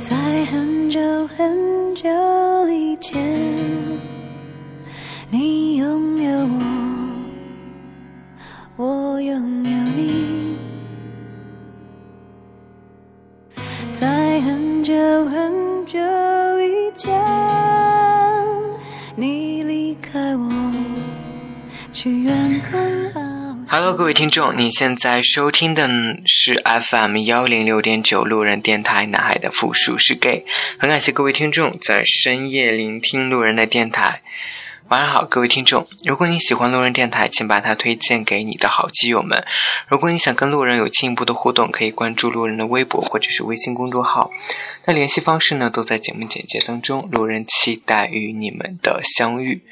在很久很久以前，你拥有我，Hello，各位听众，你现在收听的是 FM 幺零六点九路人电台，男孩的复数是 gay。很感谢各位听众在深夜聆听路人的电台。晚上好，各位听众，如果你喜欢路人电台，请把它推荐给你的好基友们。如果你想跟路人有进一步的互动，可以关注路人的微博或者是微信公众号。那联系方式呢，都在节目简介当中。路人期待与你们的相遇。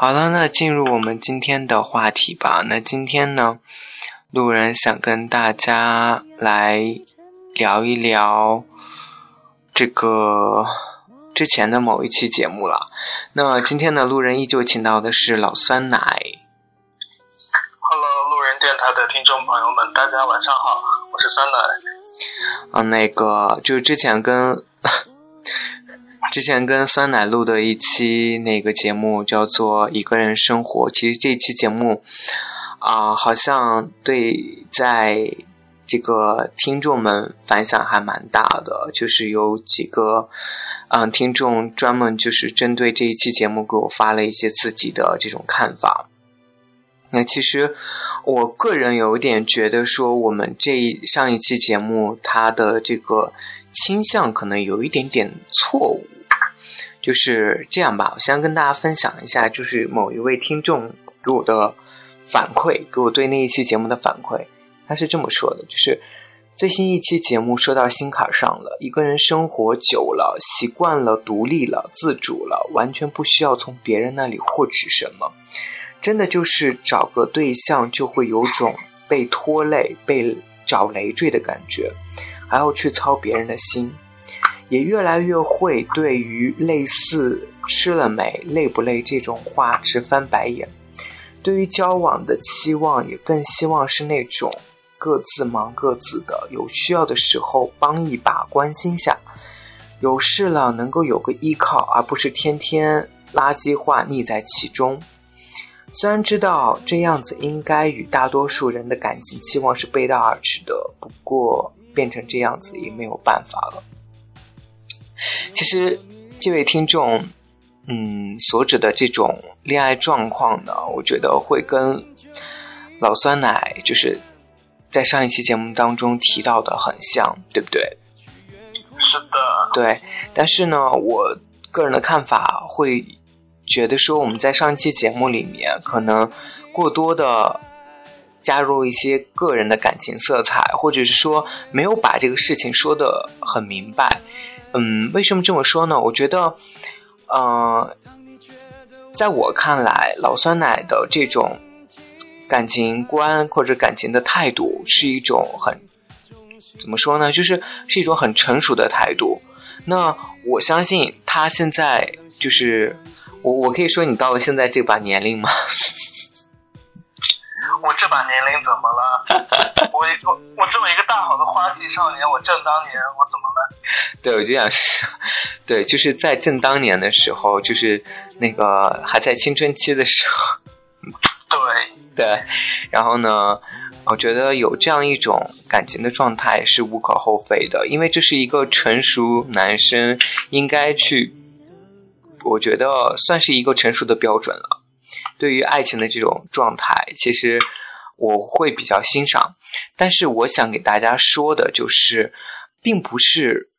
好了，那进入我们今天的话题吧。那今天呢，路人想跟大家来聊一聊这个之前的某一期节目了。那今天呢，路人依旧请到的是老酸奶。Hello，路人电台的听众朋友们，大家晚上好，我是酸奶。啊，那个就是之前跟之前跟酸奶录的一期那个节目叫做《一个人生活》，其实这期节目啊、好像对在这个听众们反响还蛮大的，就是有几个嗯、听众专门就是针对这一期节目给我发了一些自己的这种看法。那其实我个人有一点觉得说，我们这一上一期节目它的这个倾向可能有一点点错误，就是这样吧。我先跟大家分享一下，就是某一位听众给我的反馈，给我对那一期节目的反馈，他是这么说的，就是最新一期节目说到心坎上了，一个人生活久了，习惯了独立了，自主了，完全不需要从别人那里获取什么。真的就是找个对象就会有种被拖累、被找累赘的感觉，还要去操别人的心，也越来越会对于类似“吃了没、累不累”这种话直翻白眼。对于交往的期望，也更希望是那种各自忙各自的，有需要的时候帮一把，关心下。有事了能够有个依靠，而不是天天垃圾话腻在其中。虽然知道这样子应该与大多数人的感情期望是背道而驰的，不过变成这样子也没有办法了。其实这位听众，嗯，所指的这种恋爱状况呢，我觉得会跟老酸奶就是在上一期节目当中提到的很像，对不对？是的，对，但是呢，我个人的看法会觉得说，我们在上一期节目里面可能过多的加入一些个人的感情色彩，或者是说没有把这个事情说得很明白。嗯，为什么这么说呢？我觉得，呃，在我看来，老酸奶的这种感情观或者感情的态度是一种很怎么说呢？就是是一种很成熟的态度。那我相信他现在就是我，我可以说你到了现在这把年龄吗？我这把年龄怎么了？我我我这么一个大好的花季少年，我正当年，我怎么？对，我就想说，对，就是在正当年的时候，就是那个还在青春期的时候，对，对，然后呢，我觉得有这样一种感情的状态是无可厚非的，因为这是一个成熟男生应该去，我觉得算是一个成熟的标准了。对于爱情的这种状态，其实我会比较欣赏，但是我想给大家说的就是，并不是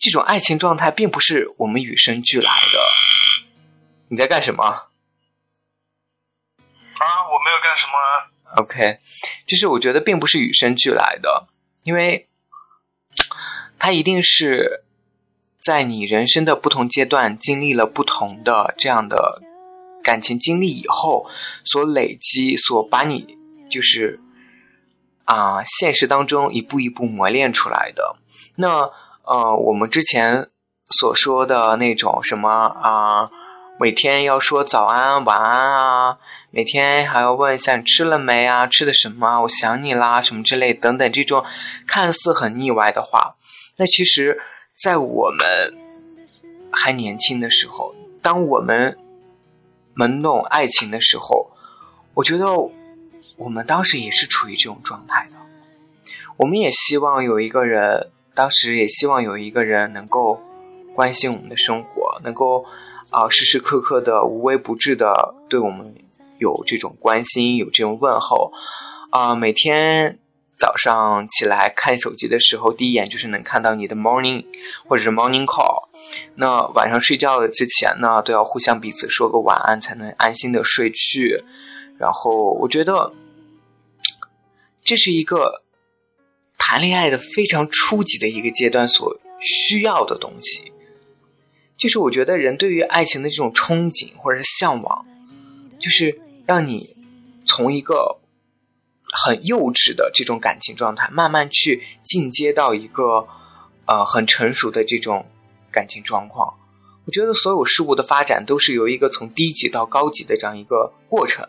这种爱情状态，并不是我们与生俱来的。你在干什么？啊，我没有干什么啊。OK，就是我觉得并不是与生俱来的，因为它一定是在你人生的不同阶段经历了不同的这样的感情经历以后所累积，所把你就是啊、现实当中一步一步磨练出来的。那呃，我们之前所说的那种什么啊、每天要说早安、晚安啊，每天还要问一下你吃了没啊，吃的什么，我想你啦，什么之类等等这种看似很腻歪的话，那其实，在我们还年轻的时候，当我们懵懂爱情的时候，我觉得我们当时也是处于这种状态的。我们也希望有一个人，当时也希望有一个人能够关心我们的生活，能够啊时时刻刻的无微不至的对我们有这种关心，有这种问候啊，每天。早上起来看手机的时候，第一眼就是能看到你的 morning 或者是 morning call。那晚上睡觉的之前呢，都要互相彼此说个晚安，才能安心的睡去。然后我觉得这是一个谈恋爱的非常初级的一个阶段所需要的东西，就是我觉得人对于爱情的这种憧憬或者是向往，就是让你从一个。很幼稚的这种感情状态，慢慢去进阶到一个呃很成熟的这种感情状况。我觉得所有事物的发展都是由一个从低级到高级的这样一个过程，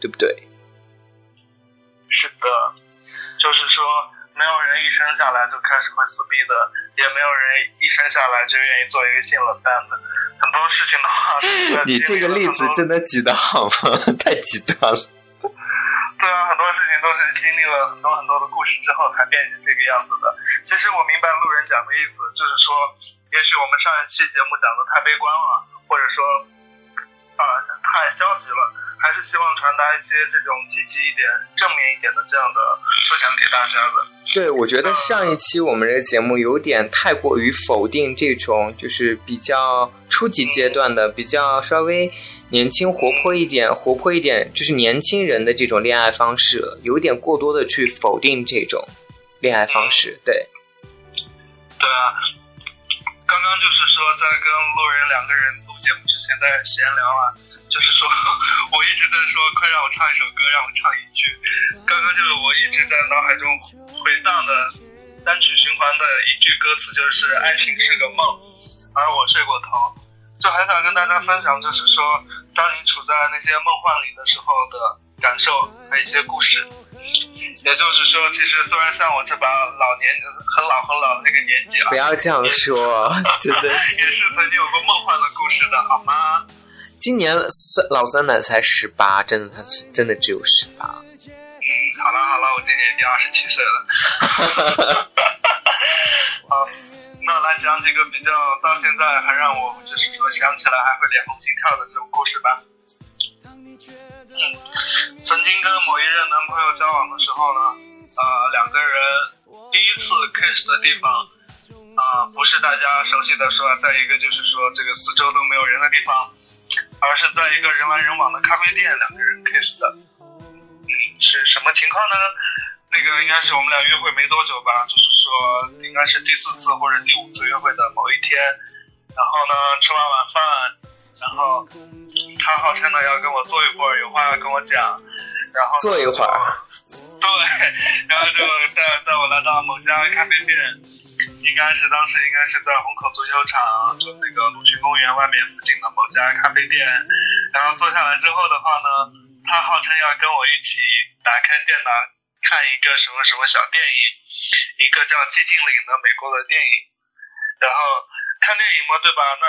对不对？是的，就是说，没有人一生下来就开始会撕逼的，也没有人一生下来就愿意做一个性冷淡的。很多事情的话，你这个例子真的举得好吗？太极端了。对啊，很多事情都是经历了很多很多的故事之后才变成这个样子的。其实我明白路人讲的意思，就是说，也许我们上一期节目讲的太悲观了，或者说，啊，太消极了，还是希望传达一些这种积极一点、正面一点的这样的思想给大家的。对，我觉得上一期我们这个节目有点太过于否定这种，就是比较初级阶段的，比较稍微。年轻活泼一点，活泼一点，就是年轻人的这种恋爱方式，有点过多的去否定这种恋爱方式。对，对啊，刚刚就是说在跟路人两个人录节目之前在闲聊啊，就是说 我一直在说快让我唱一首歌，让我唱一句。刚刚就是我一直在脑海中回荡的单曲循环的一句歌词，就是爱情是个梦，而我睡过头。就很想跟大家分享，就是说。当你处在那些梦幻里的时候的感受和一些故事，也就是说，其实虽然像我这把老年很老很老的那个年纪啊，不要这样说，真的 也是曾经有过梦幻的故事的好吗？今年酸老酸奶才十八，真的他是真的只有十八。嗯，好了好了，我今年已经二十七岁了。好，那来讲几个比较到现在还让我就是说想起来还会脸红心跳的这种故事吧。嗯，曾经跟某一任男朋友交往的时候呢，呃，两个人第一次 kiss 的地方，啊，不是大家熟悉的说在一个就是说这个四周都没有人的地方，而是在一个人来人往的咖啡店，两个人 kiss 的。嗯，是什么情况呢？那个应该是我们俩约会没多久吧，就是说应该是第四次或者第五次约会的某一天，然后呢吃完晚饭，然后他号称呢要跟我坐一会儿，有话要跟我讲，然后坐一会儿，对，然后就带带我来到某家咖啡店，应该是当时应该是在虹口足球场，就那个鲁迅公园外面附近的某家咖啡店，然后坐下来之后的话呢，他号称要跟我一起打开电脑。看一个什么什么小电影，一个叫《寂静岭》的美国的电影，然后看电影嘛，对吧？那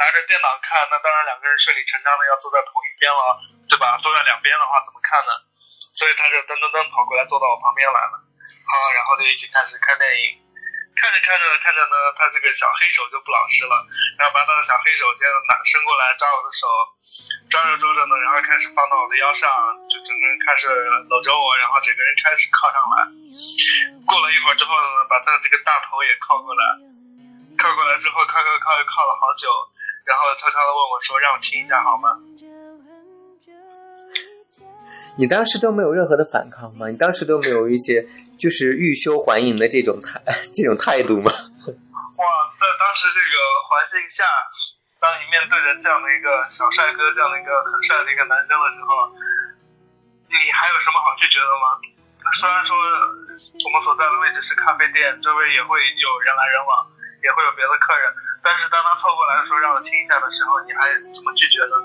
拿着电脑看，那当然两个人顺理成章的要坐在同一边了，对吧？坐在两边的话怎么看呢？所以他就噔噔噔跑过来坐到我旁边来了，好，然后就一起开始看电影。看着看着看着呢，他这个小黑手就不老实了，然后把他的小黑手先拿伸过来抓我的手，抓着抓着呢，然后开始放到我的腰上，就整个人开始搂着我，然后整个人开始靠上来。过了一会儿之后呢，把他的这个大头也靠过来，靠过来之后靠靠靠又靠了好久，然后悄悄的问我说：“让我亲一下好吗？”你当时都没有任何的反抗吗？你当时都没有一些就是欲修还迎的这种态 这种态度吗？哇，在当时这个环境下，当你面对着这样的一个小帅哥，这样的一个很帅的一个男生的时候，你还有什么好拒绝的吗？虽然说我们所在的位置是咖啡店，周围也会有人来人往，也会有别的客人，但是当他凑过来说让我亲一下的时候，你还怎么拒绝呢？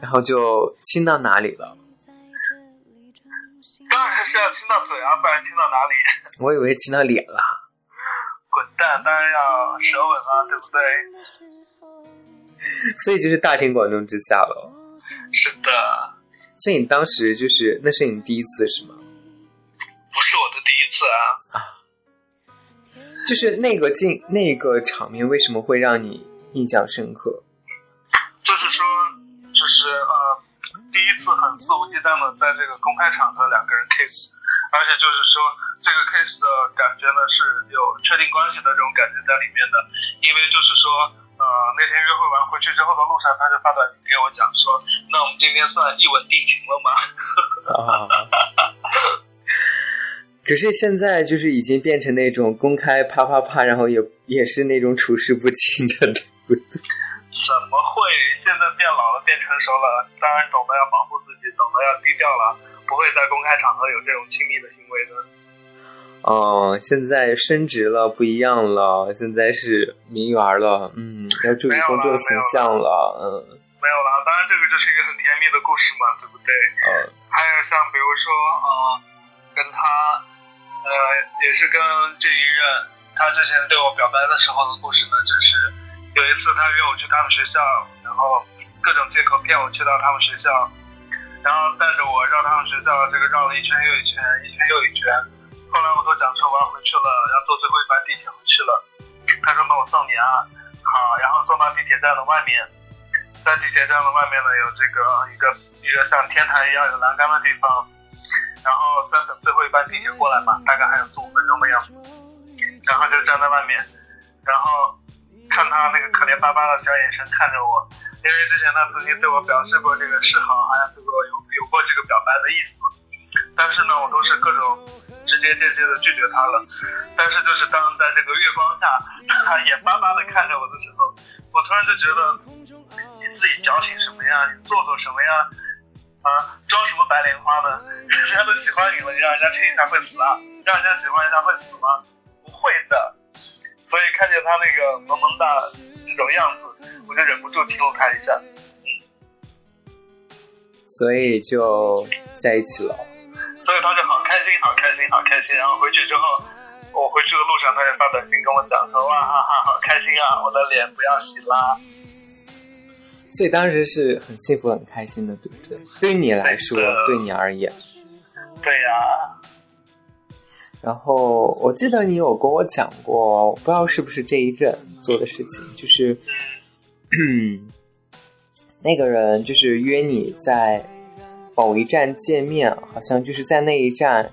然后就亲到哪里了？当然是要亲到嘴啊，不然亲到哪里？我以为亲到脸了。滚蛋当然要舌吻了，对不对？所以就是大庭广众之下了。是的，所以你当时就是那是你第一次是吗？不是我的第一次啊。就是那个镜那个场面为什么会让你印象深刻？就是说，就是呃，第一次很肆无忌惮的在这个公开场合两个人 kiss，而且就是说这个 kiss 的感觉呢是有确定关系的这种感觉在里面的，因为就是说呃那天约会完回去之后的路上，他就发短信给我讲说，那我们今天算一吻定情了吗？可是现在就是已经变成那种公开啪啪啪，然后也也是那种处事不惊的，对不对？怎么会？现在变老了，变成熟了，当然懂得要保护自己，懂得要低调了，不会在公开场合有这种亲密的行为的。哦，现在升职了，不一样了，现在是名媛了，嗯，要注意公众形象了，嗯。没有了，当然这个就是一个很甜蜜的故事嘛，对不对？嗯。还有像比如说，呃，跟他。呃，也是跟这一任他之前对我表白的时候的故事呢，就是有一次他约我去他们学校，然后各种借口骗我去到他们学校，然后带着我绕他们学校，这个绕了一圈又一圈，一圈又一圈。后来我都讲说我要回去了，要坐最后一班地铁回去了。他说那我送你啊，好，然后坐到地铁站的外面，在地铁站的外面呢有这个一个一个像天台一样有栏杆的地方。然后再等最后一班地铁过来嘛，大概还有四五分钟的样子，然后就站在外面，然后看他那个可怜巴巴的小眼神看着我，因为之前他曾经对我表示过这个示好，好像对我有有过这个表白的意思，但是呢，我都是各种直接间接的拒绝他了。但是就是当在这个月光下，他眼巴巴的看着我的时候，我突然就觉得，你自己矫情什么呀？你做作什么呀？啊，装什么白莲花呢？人家都喜欢你了，你让人家亲一下会死啊？让人家喜欢一下会死吗？不会的。所以看见他那个萌萌哒这种样子，我就忍不住亲了他一下。嗯。所以就在一起了。所以他就好开心，好开心，好开心。然后回去之后，我回去的路上，他就发短信跟我讲说：“哇哈哈，好开心啊！我的脸不要洗啦。”所以当时是很幸福、很开心的，对不对？对于你来说，对你而言，对呀。然后我记得你有跟我讲过，不知道是不是这一任做的事情，就是 那个人就是约你在某一站见面，好像就是在那一站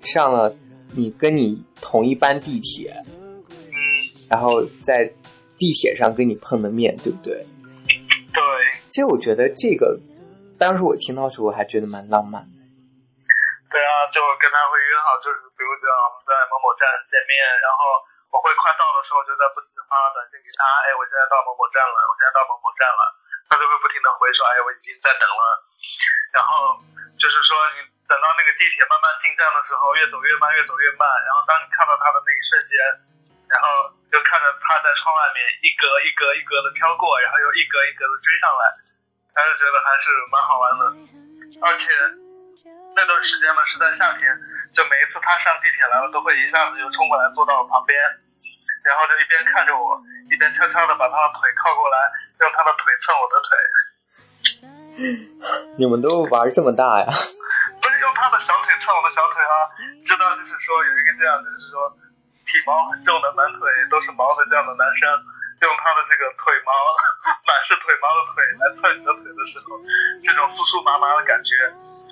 上了你跟你同一班地铁，然后在地铁上跟你碰的面，对不对？其实我觉得这个，当时我听到的时候，我还觉得蛮浪漫的。对啊，就跟他会约好，就是比如讲我们在某某站见面，然后我会快到的时候，就在不停的发短信给他，哎，我现在到某某站了，我现在到某某站了，他就会不停的回说，哎，我已经在等了。然后就是说，你等到那个地铁慢慢进站的时候，越走越慢，越走越慢。然后当你看到他的那一瞬间，然后就看着他在窗外面一格一格一格的飘过，然后又一格一格的追上来。还是觉得还是蛮好玩的，而且那段时间呢是在夏天，就每一次他上地铁来了，都会一下子就冲过来坐到我旁边，然后就一边看着我，一边悄悄的把他的腿靠过来，用他的腿蹭我的腿。你们都玩这么大呀？不是用他的小腿蹭我的小腿啊，知道就是说有一个这样，就是说体毛很重的满腿都是毛的这样的男生。用他的这个腿毛，满是腿毛的腿来蹭你的腿的时候，这种酥酥麻麻的感觉，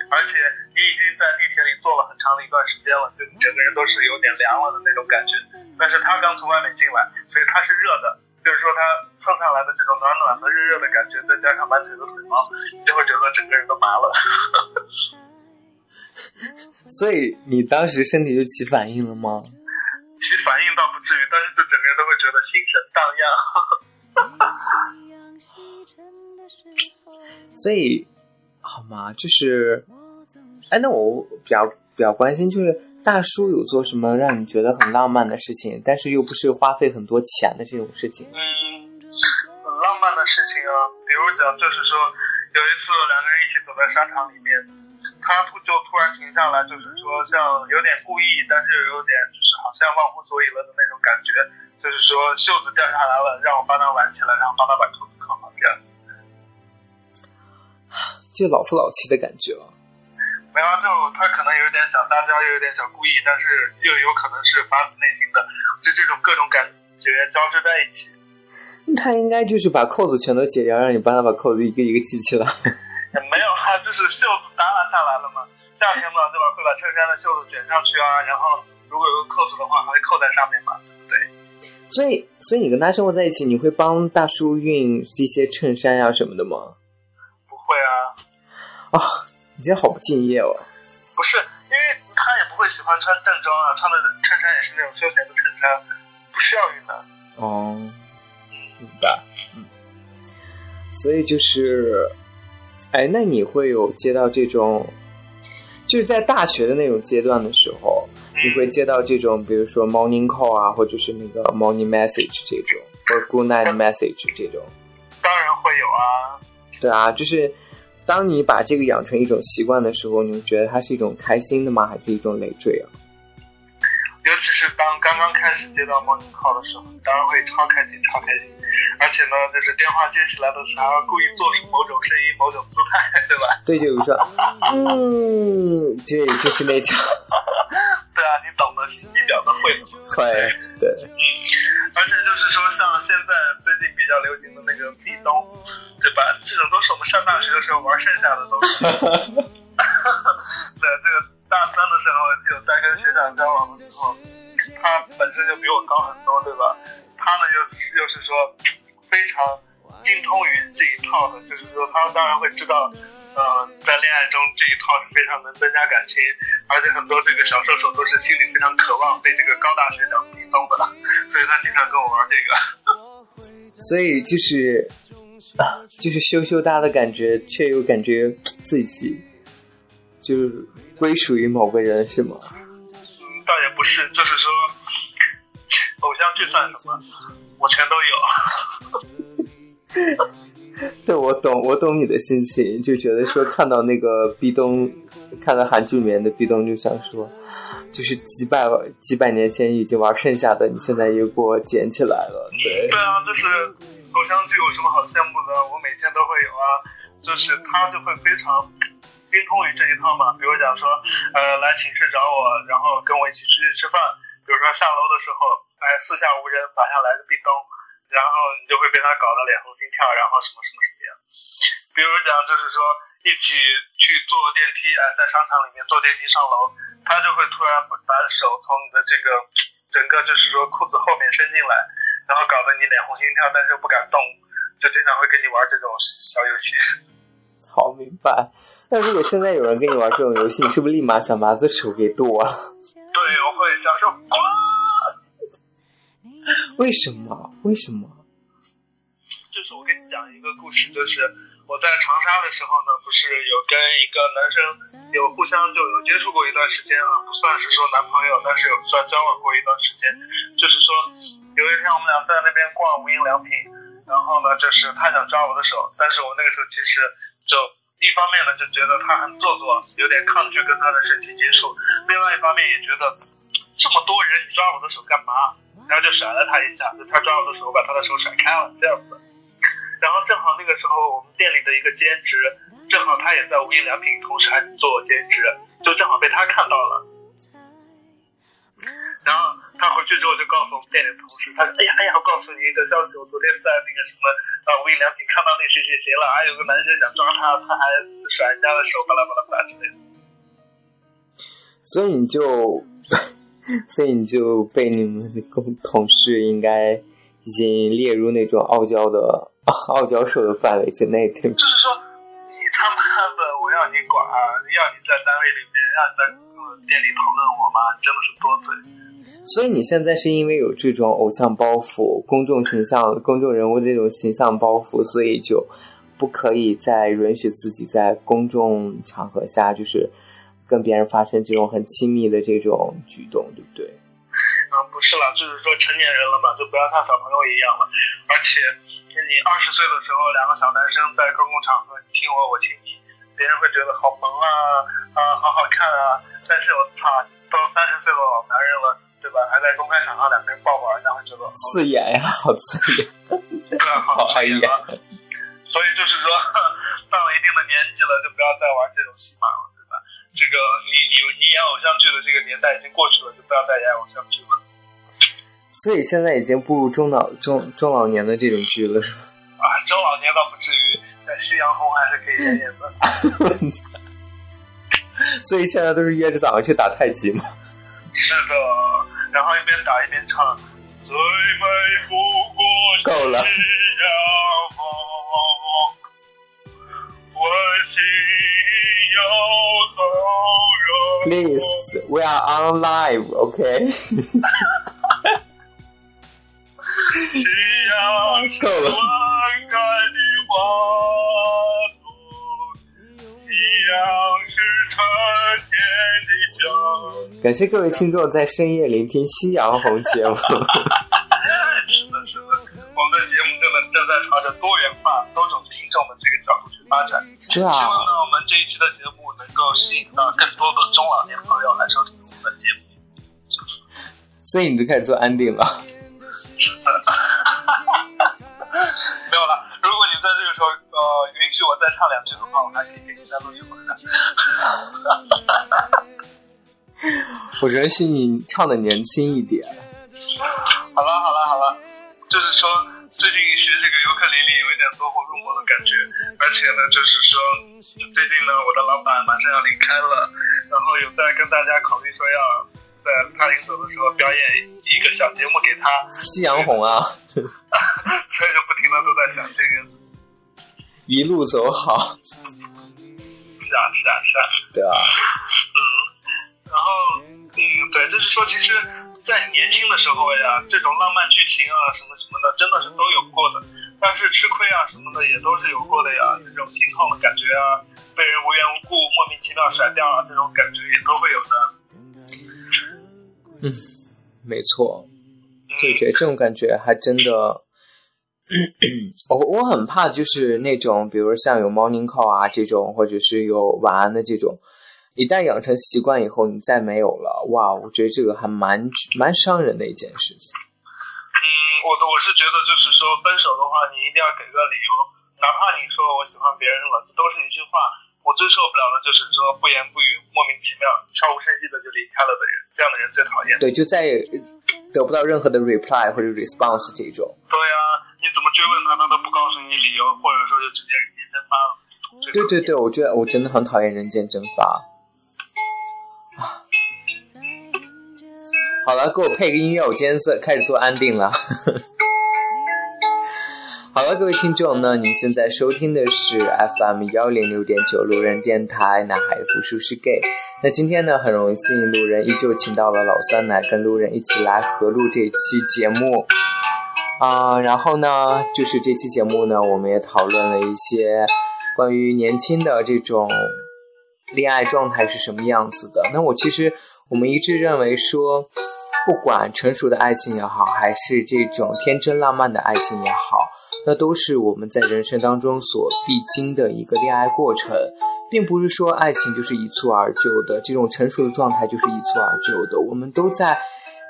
而且你已经在地铁里坐了很长的一段时间了，就你整个人都是有点凉了的那种感觉。但是他刚从外面进来，所以他是热的，就是说他蹭上来的这种暖暖的、热热的感觉，再加上满腿的腿毛，就会觉得整个人都麻了。所以你当时身体就起反应了吗？其实反应倒不至于，但是就整个人都会觉得心神荡漾。所以，好吗？就是，哎，那我比较比较关心，就是大叔有做什么让你觉得很浪漫的事情，但是又不是花费很多钱的这种事情？嗯，很浪漫的事情啊，比如讲，就是说有一次两个人一起走在商场里面。他突就突然停下来，就是说像有点故意，但是又有点就是好像忘乎所以了的那种感觉，就就是说袖子掉下来了，让我帮他挽起来，然后帮他把扣子扣好，这样子。就老夫老妻的感觉啊。没有啊，就他可能有点小撒娇，又有点小故意，但是又有可能是发自内心的，就这种各种感觉交织在一起。他应该就是把扣子全都解掉，让你帮他把扣子一个一个系起来。也没有啊，就是袖子耷拉下来了嘛。夏天嘛，对吧？会把衬衫的袖子卷上去啊，然后如果有个扣子的话，还会扣在上面嘛，对。所以，所以你跟他生活在一起，你会帮大叔熨一些衬衫呀什么的吗？不会啊。啊，你这好不敬业哦。不是，因为他也不会喜欢穿正装啊，穿的衬衫也是那种休闲的衬衫，不需要熨的。哦，明白。嗯。所以就是，哎，那你会有接到这种，就是在大学的那种阶段的时候，你会接到这种，比如说 morning call 啊，或者是那个 morning message 这种，或者 good night message 这种。当然会有啊。对啊，就是当你把这个养成一种习惯的时候，你会觉得它是一种开心的吗？还是一种累赘啊？尤其是当刚刚开始接到 morning call 的时候，当然会超开心，超开心。而且呢，就是电话接起来的时候，故意做出某种声音、某种姿态，对吧？对，就是说，嗯，对，就是那种，对啊，你懂的，心机婊都会的嘛。会，对，嗯，而且就是说，像现在最近比较流行的那个壁咚，对吧？这种都是我们上大学的时候玩剩下的东西。对，这个大三的时候有在跟学长交往的时候，他本身就比我高很多，对吧？他呢又又是说非常精通于这一套的，就是说他当然会知道，呃，在恋爱中这一套是非常能增加感情，而且很多这个小射手都是心里非常渴望被这个高大学长壁咚的，所以他经常跟我玩这个。所以就是啊，就是羞羞答的感觉，却又感觉自己就是归属于某个人，是吗？嗯，倒也不是，就是说，偶像剧算什么？我全都有。对，我懂，我懂你的心情，就觉得说看到那个壁咚，看到韩剧里面的壁咚，就想说，就是几百几百年前已经玩剩下的，你现在又给我捡起来了，对。对啊，就是偶像剧有什么好羡慕的？我每天都会有啊，就是他就会非常精通于这一套嘛。比如讲说，呃，来寝室找我，然后跟我一起出去吃饭。比如说下楼的时候，哎，四下无人，马上来个壁咚。然后你就会被他搞得脸红心跳，然后什么什么什么样。比如讲，就是说一起去坐电梯，哎，在商场里面坐电梯上楼，他就会突然把手从你的这个整个就是说裤子后面伸进来，然后搞得你脸红心跳，但是又不敢动，就经常会跟你玩这种小游戏。好，明白。那如果现在有人跟你玩这种游戏，你是不是立马想把这手给剁了？对，我会想说，啊！为什么？为什么？就是我跟你讲一个故事，就是我在长沙的时候呢，不是有跟一个男生有互相就有接触过一段时间啊，不算是说男朋友，但是有算交往过一段时间。就是说，有一天我们俩在那边逛无印良品，然后呢，就是他想抓我的手，但是我那个时候其实就一方面呢就觉得他很做作，有点抗拒跟他的身体接触，另外一方面也觉得这么多人你抓我的手干嘛？然后就甩了他一下，就他抓我的手，我把他的手甩开了，这样子。然后正好那个时候我们店里的一个兼职，正好他也在无印良品，同时还做兼职，就正好被他看到了。然后他回去之后就告诉我们店里的同事，他说：“哎呀哎呀，我告诉你一个消息，我昨天在那个什么呃无印良品看到那谁谁谁了，还有个男生想抓他，他还甩人家的手，巴拉巴拉巴拉之类的。”所以你就。所以你就被你们的共同事应该已经列入那种傲娇的 傲娇手的范围之内，对吗？就是说，你他妈的，我要你管，要你在单位里面，要你在店里讨论我吗？真的是多嘴。所以你现在是因为有这种偶像包袱、公众形象、公众人物这种形象包袱，所以就不可以再允许自己在公众场合下就是。跟别人发生这种很亲密的这种举动，对不对？嗯，不是了，就是说成年人了嘛，就不要像小朋友一样了。而且你二十岁的时候，两个小男生在公共场合你亲我，我亲你，别人会觉得好萌啊啊，好好看啊。但是我操，都三十岁的老男人了，对对吧？还在公开场上两个人抱抱，人家会觉得刺眼呀，好刺眼，好刺眼啊。所以就是说，到了一定的年纪了，就不要再玩这种戏码了，对吧？这个你你你演偶像剧的这个年代已经过去了，就不要再演偶像剧了。所以现在已经步入中老中中老年的这种剧了，是吧？啊，中老年倒不至于，但夕阳红还是可以演演的。所以现在都是约着早上去打太极嘛。是的，然后一边打一边唱。最美不过够了。Please, we are on live, OK? 够了。感谢各位听众在深夜聆听夕阳红节目。是的，是的，我们的节目正在正在朝着多元化、多种听众的这个角度去发展。是啊。希望呢，我们这一期的节目能够吸引到更多的中老年朋友来收听我们的节目。所以你就开始做安定了。是的。没有了。如果你在这个时候呃允许我再唱两句的话，我还可以给你再录一会儿。我允许你唱的年轻一点。好了好了好了，就是说最近学这个尤克里里有一点走火入魔的感觉，而且呢，就是说最近呢，我的老板马上要离开了，然后有在跟大家考虑说要在他临走的时候表演一个小节目给他。夕阳红啊！所以就不停的都在想这个。一路走好。是啊是啊是啊。对啊。嗯。然后，嗯，对，就是说，其实，在年轻的时候呀，这种浪漫剧情啊，什么什么的，真的是都有过的。但是吃亏啊什么的也都是有过的呀，这种心痛的感觉啊，被人无缘无故莫名其妙甩掉啊，这种感觉也都会有的。嗯，没错，就觉得这种感觉还真的，我我很怕，就是那种，比如像有 morning call 啊这种，或者是有晚安的这种。一旦养成习惯以后，你再没有了，哇！我觉得这个还蛮蛮伤人的一件事情。嗯，我我是觉得，就是说分手的话，你一定要给个理由，哪怕你说我喜欢别人了，这都是一句话。我最受不了的就是说不言不语、莫名其妙、悄无声息的就离开了的人，这样的人最讨厌。对，就再也得不到任何的 reply 或者 response 这种。对呀，你怎么追问他，他都不告诉你理由，或者说就直接人间蒸发了。对对对，我觉得我真的很讨厌人间蒸发。好了，给我配个音乐，我今天做开始做安定了。好了，各位听众呢，您现在收听的是 FM 幺零六点九路人电台，男孩复数是 gay。那今天呢，很荣幸路人依旧请到了老酸奶跟路人一起来合录这期节目啊。然后呢，就是这期节目呢，我们也讨论了一些关于年轻的这种恋爱状态是什么样子的。那我其实我们一致认为说。不管成熟的爱情也好，还是这种天真浪漫的爱情也好，那都是我们在人生当中所必经的一个恋爱过程，并不是说爱情就是一蹴而就的，这种成熟的状态就是一蹴而就的。我们都在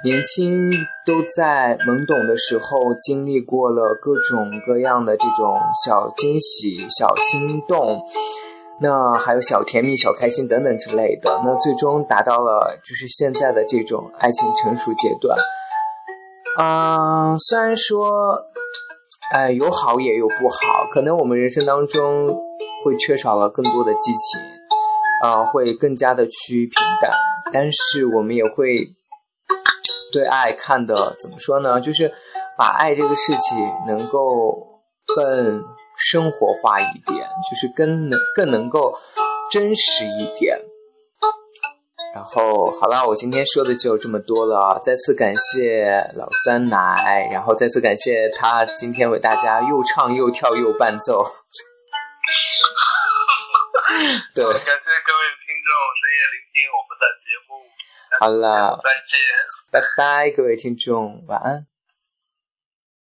年轻、都在懵懂的时候，经历过了各种各样的这种小惊喜、小心动。那还有小甜蜜、小开心等等之类的，那最终达到了就是现在的这种爱情成熟阶段。啊，虽然说，哎，有好也有不好，可能我们人生当中会缺少了更多的激情，啊，会更加的趋于平淡，但是我们也会对爱看的怎么说呢？就是把爱这个事情能够更。生活化一点，就是更能更能够真实一点。然后好了，我今天说的就这么多了。再次感谢老酸奶，然后再次感谢他今天为大家又唱又跳又伴奏。对，感谢各位听众深夜聆听我们的节目。好了，再见，拜拜，各位听众，晚安。